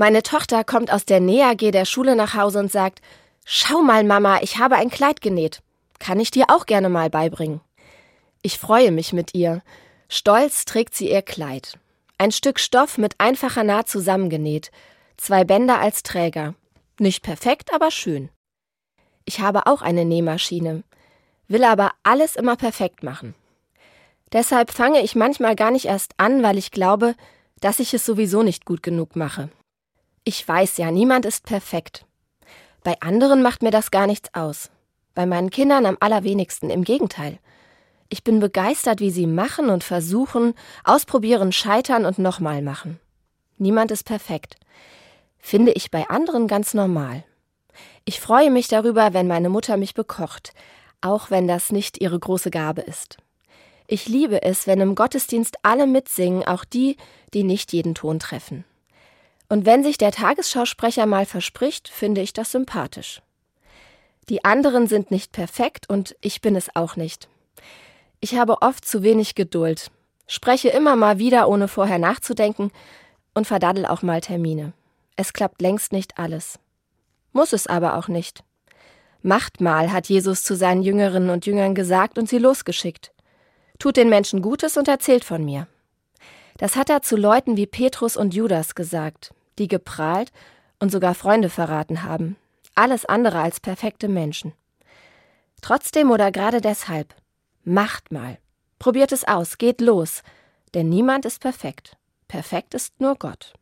Meine Tochter kommt aus der NEAG der Schule nach Hause und sagt, Schau mal, Mama, ich habe ein Kleid genäht. Kann ich dir auch gerne mal beibringen. Ich freue mich mit ihr. Stolz trägt sie ihr Kleid. Ein Stück Stoff mit einfacher Naht zusammengenäht. Zwei Bänder als Träger. Nicht perfekt, aber schön. Ich habe auch eine Nähmaschine, will aber alles immer perfekt machen. Deshalb fange ich manchmal gar nicht erst an, weil ich glaube, dass ich es sowieso nicht gut genug mache. Ich weiß ja, niemand ist perfekt. Bei anderen macht mir das gar nichts aus. Bei meinen Kindern am allerwenigsten, im Gegenteil. Ich bin begeistert, wie sie machen und versuchen, ausprobieren, scheitern und nochmal machen. Niemand ist perfekt. Finde ich bei anderen ganz normal. Ich freue mich darüber, wenn meine Mutter mich bekocht, auch wenn das nicht ihre große Gabe ist. Ich liebe es, wenn im Gottesdienst alle mitsingen, auch die, die nicht jeden Ton treffen. Und wenn sich der Tagesschausprecher mal verspricht, finde ich das sympathisch. Die anderen sind nicht perfekt und ich bin es auch nicht. Ich habe oft zu wenig Geduld, spreche immer mal wieder, ohne vorher nachzudenken und verdaddel auch mal Termine. Es klappt längst nicht alles. Muss es aber auch nicht. Macht mal, hat Jesus zu seinen Jüngerinnen und Jüngern gesagt und sie losgeschickt. Tut den Menschen Gutes und erzählt von mir. Das hat er zu Leuten wie Petrus und Judas gesagt, die geprahlt und sogar Freunde verraten haben. Alles andere als perfekte Menschen. Trotzdem oder gerade deshalb, macht mal. Probiert es aus, geht los, denn niemand ist perfekt. Perfekt ist nur Gott.